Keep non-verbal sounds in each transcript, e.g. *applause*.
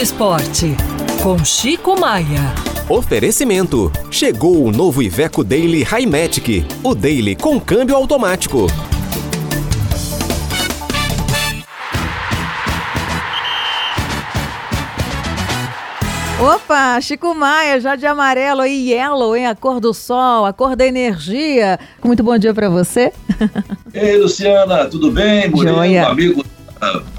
Esporte, com Chico Maia. Oferecimento. Chegou o novo Iveco Daily Highmatic. O Daily com câmbio automático. Opa, Chico Maia, já de amarelo e yellow, hein? A cor do sol, a cor da energia. Muito bom dia para você. *laughs* Ei, Luciana, tudo bem? Murilo, amigo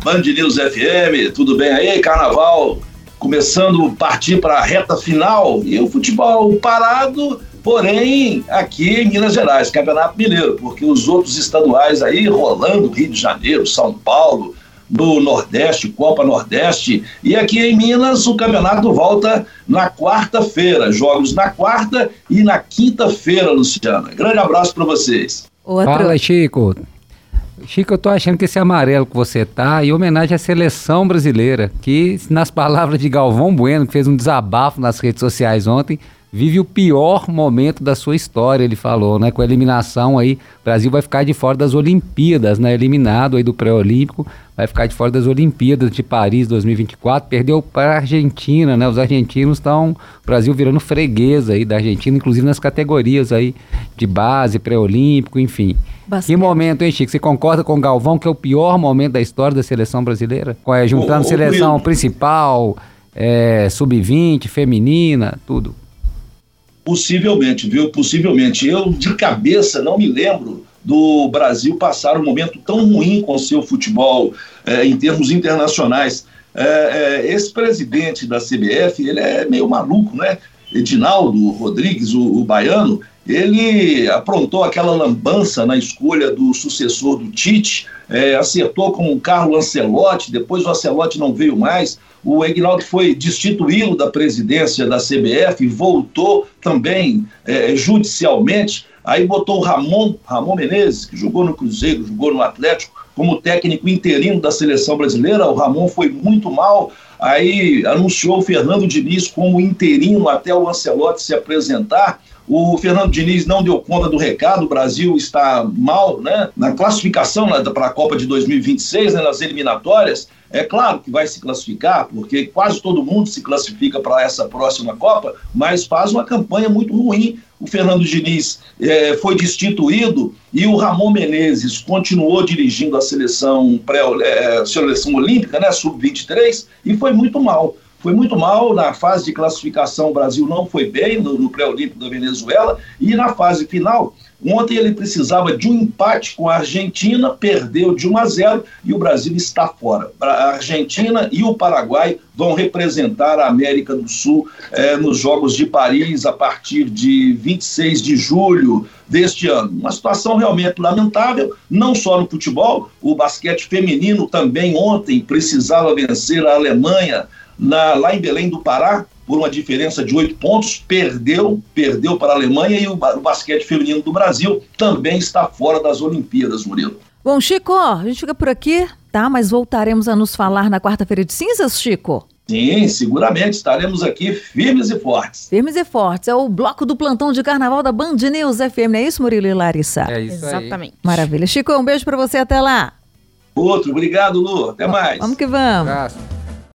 Band News FM, tudo bem aí? Carnaval começando a partir para a reta final e o futebol parado, porém aqui em Minas Gerais, Campeonato Mineiro, porque os outros estaduais aí rolando, Rio de Janeiro, São Paulo, do Nordeste, Copa Nordeste. E aqui em Minas, o campeonato volta na quarta-feira. Jogos na quarta e na quinta-feira, Luciana. Grande abraço para vocês. Outro. Fala, Chico. Chico, eu tô achando que esse amarelo que você tá em homenagem à seleção brasileira, que, nas palavras de Galvão Bueno, que fez um desabafo nas redes sociais ontem, vive o pior momento da sua história, ele falou, né? Com a eliminação aí, o Brasil vai ficar de fora das Olimpíadas, né? Eliminado aí do pré-olímpico, vai ficar de fora das Olimpíadas de Paris 2024, perdeu para a Argentina, né? Os argentinos estão, o Brasil virando freguesa aí da Argentina, inclusive nas categorias aí de base, pré-olímpico, enfim. Bastante. Que momento, hein, Chico? Você concorda com o Galvão que é o pior momento da história da seleção brasileira? É, juntando o, seleção o, principal, é, sub-20, feminina, tudo. Possivelmente, viu? Possivelmente. Eu, de cabeça, não me lembro do Brasil passar um momento tão ruim com o seu futebol é, em termos internacionais. É, é, esse presidente da CBF, ele é meio maluco, né? Edinaldo Rodrigues, o, o baiano, ele aprontou aquela lambança na escolha do sucessor do Tite, é, acertou com o Carlo Ancelotti, depois o Ancelotti não veio mais, o Egnaldo foi destituído da presidência da CBF, voltou também é, judicialmente, aí botou o Ramon, Ramon Menezes, que jogou no Cruzeiro, jogou no Atlético, como técnico interino da seleção brasileira, o Ramon foi muito mal, aí anunciou o Fernando Diniz como interino até o Ancelotti se apresentar, o Fernando Diniz não deu conta do recado, o Brasil está mal né, na classificação né, para a Copa de 2026, né, nas eliminatórias. É claro que vai se classificar, porque quase todo mundo se classifica para essa próxima Copa, mas faz uma campanha muito ruim. O Fernando Diniz é, foi destituído e o Ramon Menezes continuou dirigindo a seleção, pré, é, seleção olímpica, né, sub-23, e foi muito mal foi muito mal na fase de classificação. O Brasil não foi bem no, no pré-olímpico da Venezuela e na fase final. Ontem ele precisava de um empate com a Argentina, perdeu de 1 a 0 e o Brasil está fora. A Argentina e o Paraguai vão representar a América do Sul eh, nos Jogos de Paris a partir de 26 de julho deste ano. Uma situação realmente lamentável, não só no futebol, o basquete feminino também ontem precisava vencer a Alemanha na, lá em Belém do Pará, por uma diferença de oito pontos, perdeu, perdeu para a Alemanha e o, o basquete feminino do Brasil também está fora das Olimpíadas, Murilo. Bom, Chico, a gente fica por aqui, tá? Mas voltaremos a nos falar na quarta-feira de cinzas, Chico? Sim, seguramente estaremos aqui firmes e fortes. Firmes e fortes. É o bloco do plantão de carnaval da Band News FM, não é isso, Murilo e Larissa? É isso Exatamente. Aí. Maravilha. Chico, um beijo para você, até lá. Outro, obrigado, Lu. Até mais. Vamos que vamos.